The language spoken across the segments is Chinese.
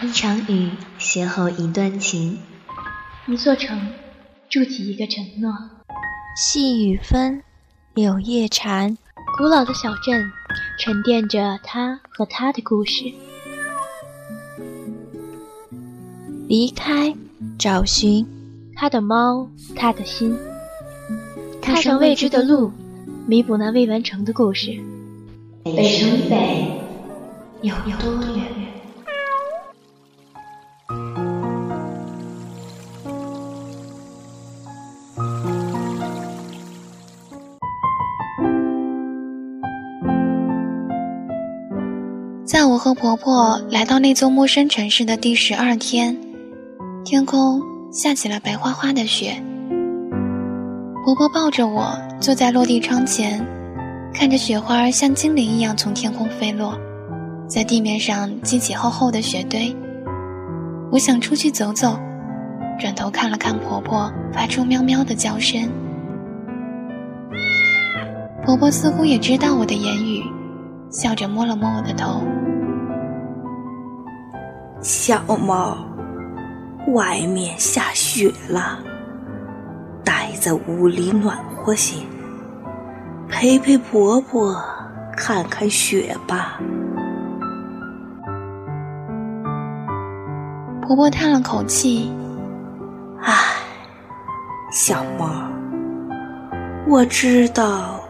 一场雨邂逅一段情，一座城筑起一个承诺。细雨纷，柳叶缠。古老的小镇沉淀着他和他的故事。离开，找寻他的猫，他的心。踏上未知的路，弥补那未完成的故事。北城北有多远？和婆婆来到那座陌生城市的第十二天，天空下起了白花花的雪。婆婆抱着我坐在落地窗前，看着雪花像精灵一样从天空飞落，在地面上激起厚厚的雪堆。我想出去走走，转头看了看婆婆，发出喵喵的叫声。婆婆似乎也知道我的言语。笑着摸了摸我的头，小猫，外面下雪了，待在屋里暖和些，陪陪婆婆看看雪吧。婆婆叹了口气：“唉，小猫，我知道。”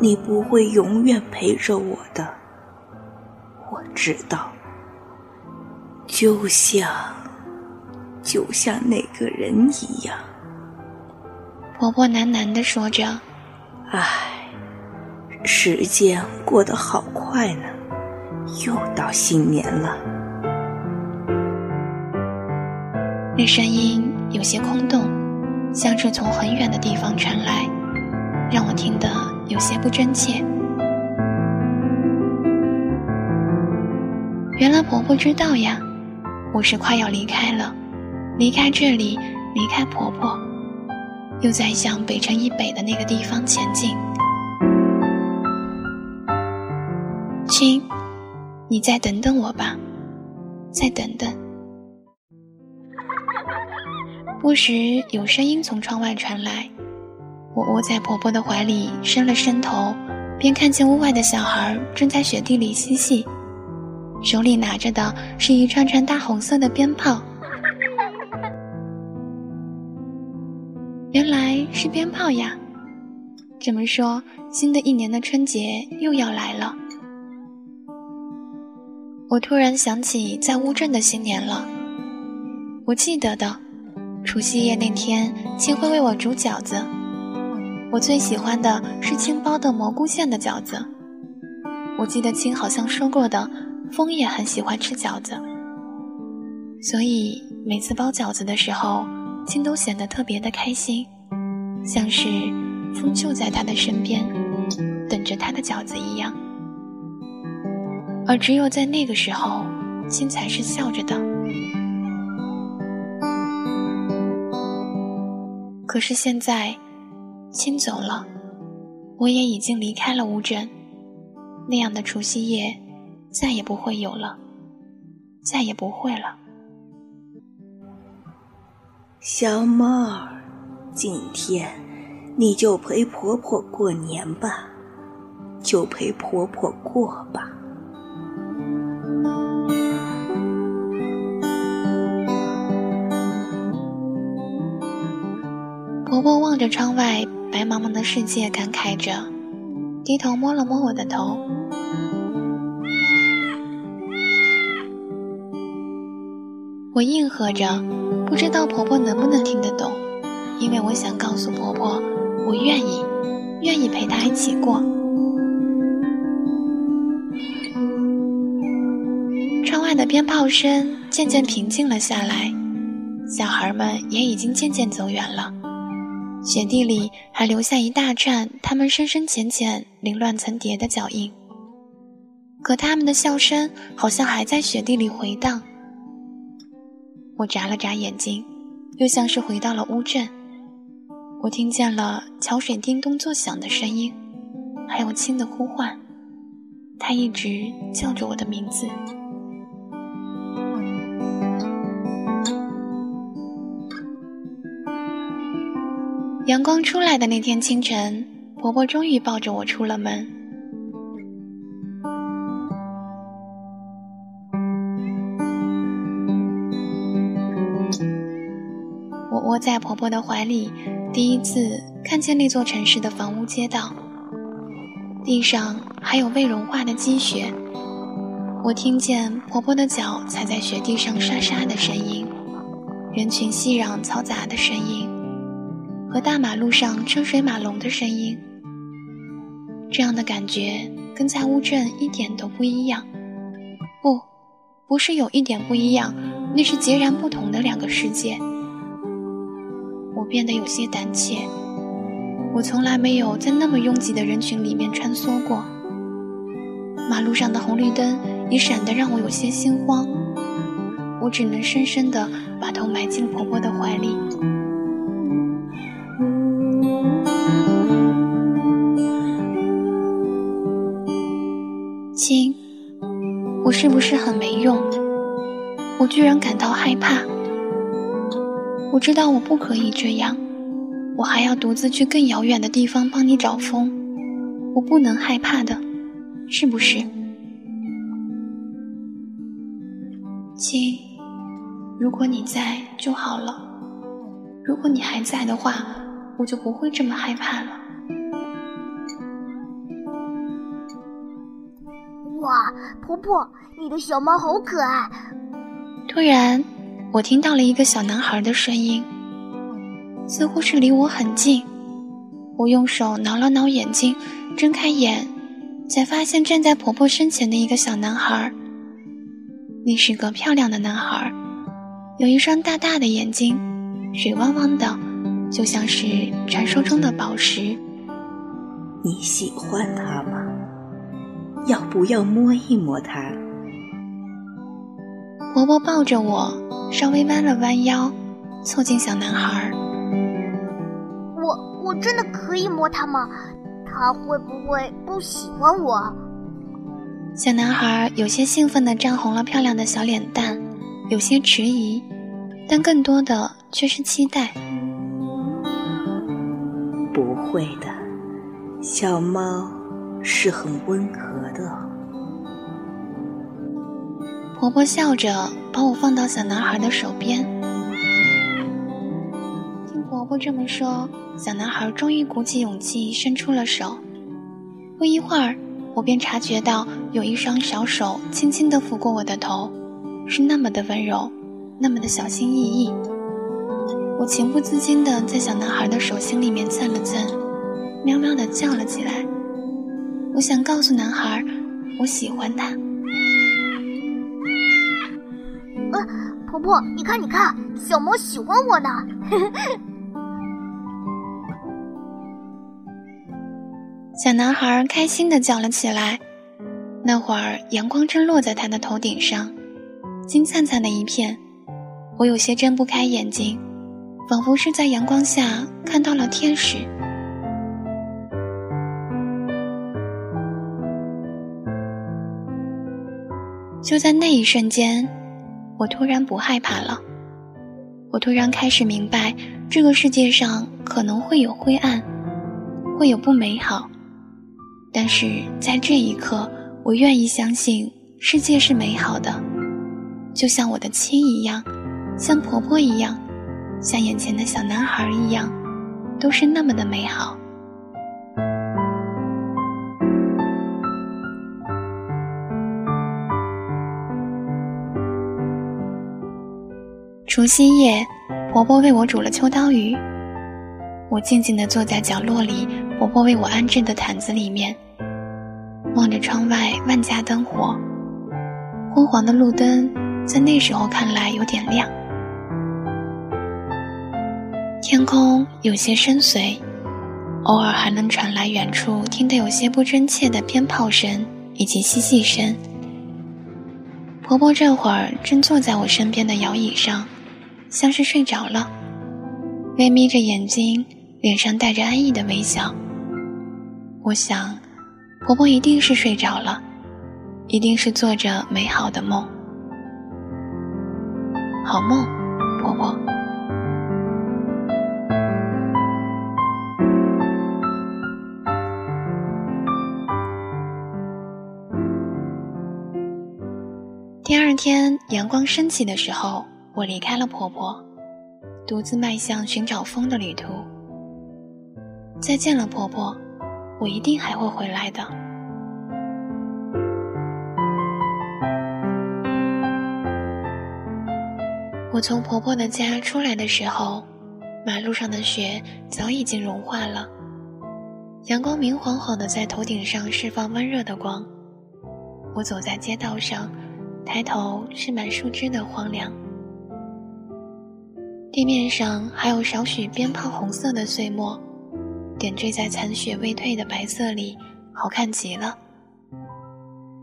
你不会永远陪着我的，我知道。就像，就像那个人一样。婆婆喃喃的说着：“唉，时间过得好快呢，又到新年了。”那声音有些空洞，像是从很远的地方传来，让我听得。有些不真切。原来婆婆知道呀，我是快要离开了，离开这里，离开婆婆，又在向北城以北的那个地方前进。亲，你再等等我吧，再等等。不时有声音从窗外传来。我窝在婆婆的怀里，伸了伸头，便看见屋外的小孩正在雪地里嬉戏，手里拿着的是一串串大红色的鞭炮。原来是鞭炮呀！这么说，新的一年的春节又要来了。我突然想起在乌镇的新年了。我记得的，除夕夜那天，青会为我煮饺子。我最喜欢的是青包的蘑菇馅的饺子。我记得青好像说过的，风也很喜欢吃饺子，所以每次包饺子的时候，青都显得特别的开心，像是风就在他的身边，等着他的饺子一样。而只有在那个时候，青才是笑着的。可是现在。亲走了，我也已经离开了乌镇，那样的除夕夜再也不会有了，再也不会了。小猫儿，今天你就陪婆婆过年吧，就陪婆婆过吧。婆婆望着窗外。白茫茫的世界，感慨着，低头摸了摸我的头。我应和着，不知道婆婆能不能听得懂，因为我想告诉婆婆，我愿意，愿意陪她一起过。窗外的鞭炮声渐渐平静了下来，小孩们也已经渐渐走远了。雪地里还留下一大串他们深深浅浅、凌乱层叠的脚印，可他们的笑声好像还在雪地里回荡。我眨了眨眼睛又像是回到了乌镇。我听见了桥水叮咚作响的声音还有轻的呼唤。他一直叫着我的名字。阳光出来的那天清晨婆婆终于抱着我出了门窝在婆婆的怀里，第一次看见那座城市的房屋街道，地上还有未融化的积雪。我听见婆婆的脚踩在雪地上沙沙的声音，人群熙攘嘈杂的声音，和大马路上车水马龙的声音。这样的感觉跟在乌镇一点都不一样。不，不是有一点不一样，那是截然不同的两个世界。变得有些胆怯，我从来没有在那么拥挤的人群里面穿梭过。马路上的红绿灯也闪得让我有些心慌，我只能深深地把头埋进婆婆的怀里。亲，我是不是很没用？我居然感到害怕。我知道我不可以这样，我还要独自去更遥远的地方帮你找风。我不能害怕的。是不是，亲？如果你在就好了。如果你还在的话，我就不会这么害怕了。哇，婆婆，你的小猫好可爱！突然，我听到了一个小男孩的声音，似乎是离我很近。我用手挠了挠眼睛，睁开眼。才发现站在婆婆身前的一个小男孩，那是个漂亮的男孩，有一双大大的眼睛，水汪汪的，就像是传说中的宝石。你喜欢他吗？要不要摸一摸他？婆婆抱着我，稍微弯了弯腰，凑近小男孩。我我真的可以摸他吗？他会不会不喜欢我？小男孩有些兴奋地涨红了漂亮的小脸蛋，有些迟疑，但更多的却是期待。不会的，小猫是很温和的。婆婆笑着把我放到小男孩的手边。听婆婆这么说。小男孩终于鼓起勇气伸出了手，不一会儿，我便察觉到有一双小手轻轻地抚过我的头，是那么的温柔，那么的小心翼翼。我情不自禁地在小男孩的手心里面蹭了蹭，喵喵地叫了起来。我想告诉男孩，我喜欢他。婆婆，你看，你看，小猫喜欢我呢。小男孩开心的叫了起来。那会儿阳光正落在他的头顶上，金灿灿的一片。我有些睁不开眼睛，仿佛是在阳光下看到了天使。就在那一瞬间，我突然不害怕了。我突然开始明白，这个世界上可能会有灰暗，会有不美好。但是在这一刻，我愿意相信世界是美好的，就像我的亲一样，像婆婆一样，像眼前的小男孩一样，都是那么的美好。除夕夜，婆婆为我煮了秋刀鱼。我静静地坐在角落里，婆婆为我安置的毯子里面，望着窗外万家灯火，昏黄的路灯在那时候看来有点亮，天空有些深邃，偶尔还能传来远处听得有些不真切的鞭炮声以及嬉戏声。婆婆这会儿正坐在我身边的摇椅上，像是睡着了微眯着眼睛脸上带着安逸的微笑。我想婆婆一定是睡着了一定是做着美好的梦。好梦婆婆。第二天阳光升起的时候我离开了婆婆，独自迈向寻找风的旅途。再见了，婆婆，我一定还会回来的。我从婆婆的家出来的时候，马路上的雪早已经融化了，阳光明晃晃的在头顶上释放温热的光。我走在街道上。抬头是满树枝的荒凉，地面上还有少许鞭炮红色的碎末，点缀在残雪未退的白色里，好看极了，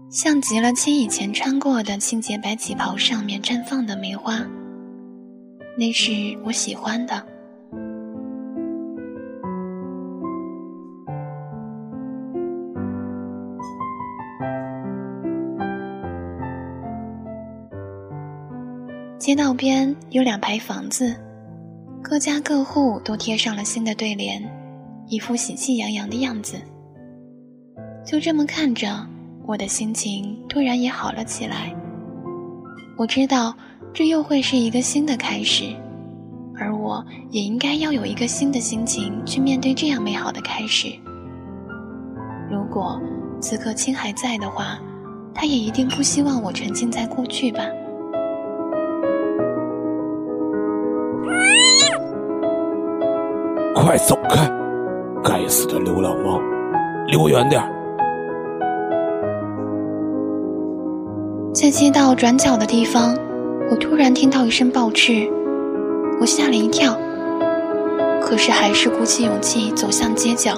像极了亲以前穿过的清洁白旗袍上面绽放的梅花。那是我喜欢的。街道边有两排房子，各家各户都贴上了新的对联，一副喜气洋洋的样子。就这么看着，我的心情突然也好了起来。我知道，这又会是一个新的开始，而我也应该要有一个新的心情去面对这样美好的开始。如果此刻青还在的话，他也一定不希望我沉浸在过去吧。快走开！该死的流浪猫，离我远点在街道转角的地方，我突然听到一声暴斥，我吓了一跳，可是还是鼓起勇气走向街角。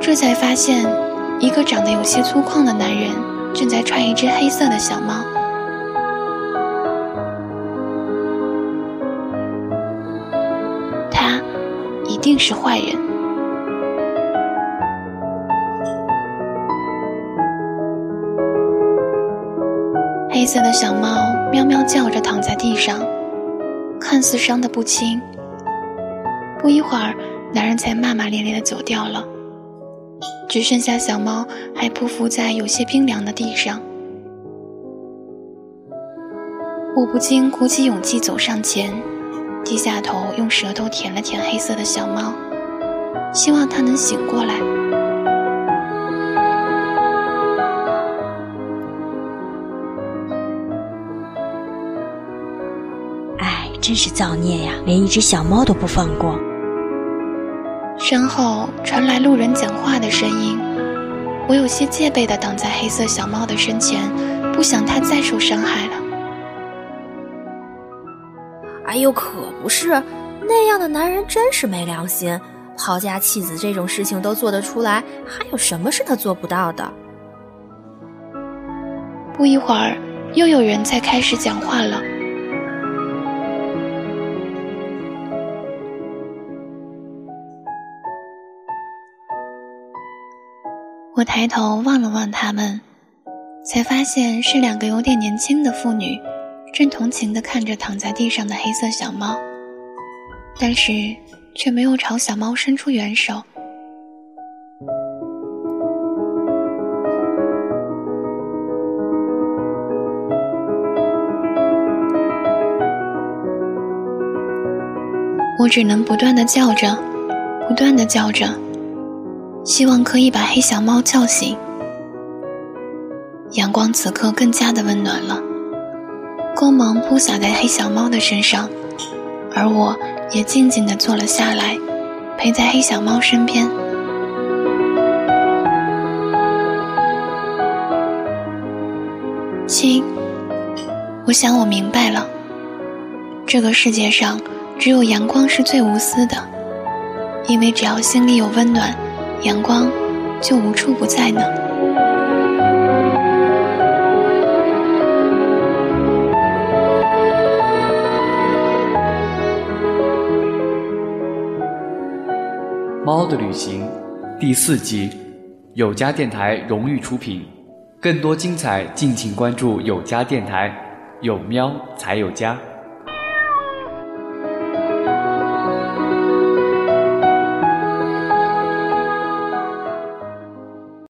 这才发现，一个长得有些粗犷的男人正在踹一只黑色的小猫。定是坏人。黑色的小猫喵喵叫着躺在地上，看似伤得不轻。不一会儿，男人才骂骂咧咧的走掉了，只剩下小猫还匍匐在有些冰凉的地上。我不禁鼓起勇气走上前。低下头，用舌头舔了舔黑色的小猫，希望它能醒过来。哎，真是造孽呀！连一只小猫都不放过。身后传来路人讲话的声音，我有些戒备的挡在黑色小猫的身前，不想它再受伤害了。哎呦，可不是，那样的男人真是没良心，抛家弃子这种事情都做得出来，还有什么是他做不到的？不一会儿，又有人在开始讲话了。我抬头望了望他们，才发现是两个有点年轻的妇女。正同情地看着躺在地上的黑色小猫，但是却没有朝小猫伸出援手。我只能不断的叫着，不断的叫着，希望可以把黑小猫叫醒。阳光此刻更加的温暖了。光芒铺洒在黑小猫的身上，而我也静静地坐了下来，陪在黑小猫身边。亲，我想我明白了，这个世界上只有阳光是最无私的，因为只要心里有温暖，阳光就无处不在呢。《的旅行》第四集，有家电台荣誉出品。更多精彩，敬请关注有家电台。有喵才有家。